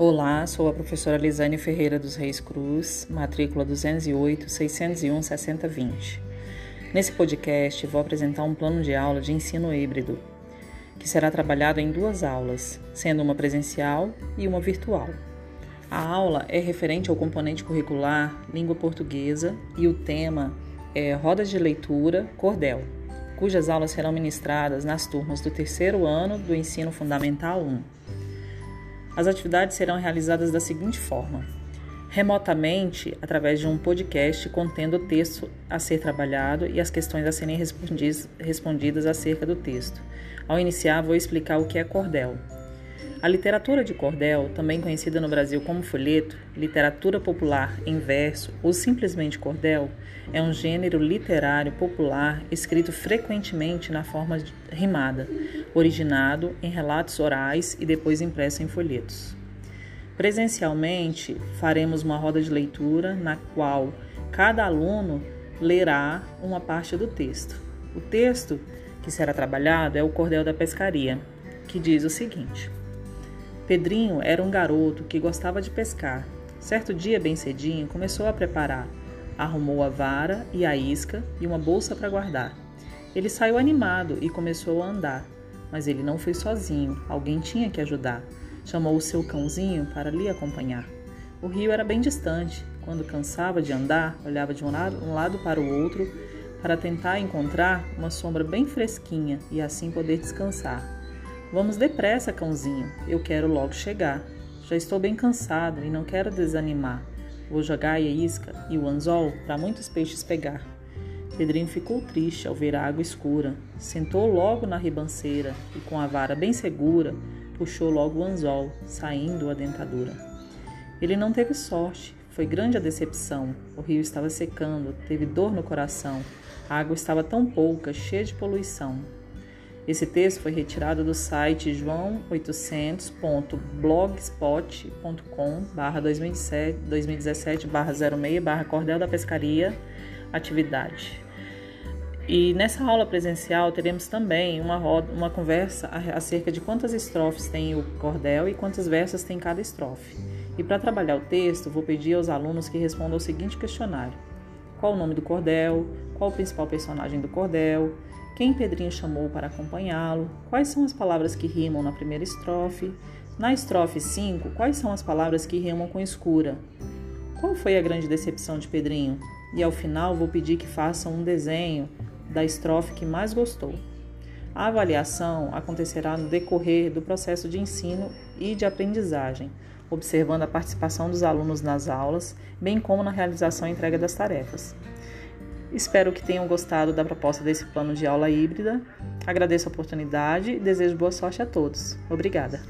Olá, sou a professora Lisane Ferreira dos Reis Cruz, matrícula 208 601 6020. Nesse podcast, vou apresentar um plano de aula de ensino híbrido, que será trabalhado em duas aulas, sendo uma presencial e uma virtual. A aula é referente ao componente curricular Língua Portuguesa e o tema é Rodas de Leitura Cordel, cujas aulas serão ministradas nas turmas do terceiro ano do Ensino Fundamental 1. As atividades serão realizadas da seguinte forma: remotamente, através de um podcast contendo o texto a ser trabalhado e as questões a serem respondidas acerca do texto. Ao iniciar, vou explicar o que é cordel. A literatura de cordel, também conhecida no Brasil como folheto, literatura popular em verso ou simplesmente cordel, é um gênero literário popular escrito frequentemente na forma rimada, originado em relatos orais e depois impresso em folhetos. Presencialmente, faremos uma roda de leitura na qual cada aluno lerá uma parte do texto. O texto que será trabalhado é o Cordel da Pescaria, que diz o seguinte: Pedrinho era um garoto que gostava de pescar. Certo dia, bem cedinho, começou a preparar. Arrumou a vara e a isca e uma bolsa para guardar. Ele saiu animado e começou a andar. Mas ele não foi sozinho, alguém tinha que ajudar. Chamou o seu cãozinho para lhe acompanhar. O rio era bem distante. Quando cansava de andar, olhava de um lado, para o outro para tentar encontrar uma sombra bem fresquinha e assim poder descansar. Vamos depressa, cãozinho. Eu quero logo chegar. Já estou bem cansado e não quero desanimar. Vou jogar a isca e o anzol para muitos peixes pegar. Pedrinho ficou triste ao ver a água escura. Sentou logo na ribanceira e, com a vara bem segura, puxou logo o anzol, saindo a dentadura. Ele não teve sorte, foi grande a decepção. O rio estava secando, teve dor no coração. A água estava tão pouca, cheia de poluição. Esse texto foi retirado do site joão800.blogspot.com 2017 06 Cordel da Pescaria Atividade. E nessa aula presencial teremos também uma, roda, uma conversa acerca de quantas estrofes tem o cordel e quantos versos tem cada estrofe. E para trabalhar o texto, vou pedir aos alunos que respondam o seguinte questionário: Qual o nome do cordel? Qual o principal personagem do cordel? Quem Pedrinho chamou para acompanhá-lo? Quais são as palavras que rimam na primeira estrofe? Na estrofe 5, quais são as palavras que rimam com escura? Qual foi a grande decepção de Pedrinho? E ao final vou pedir que façam um desenho da estrofe que mais gostou. A avaliação acontecerá no decorrer do processo de ensino e de aprendizagem, observando a participação dos alunos nas aulas, bem como na realização e entrega das tarefas. Espero que tenham gostado da proposta desse plano de aula híbrida. Agradeço a oportunidade e desejo boa sorte a todos. Obrigada.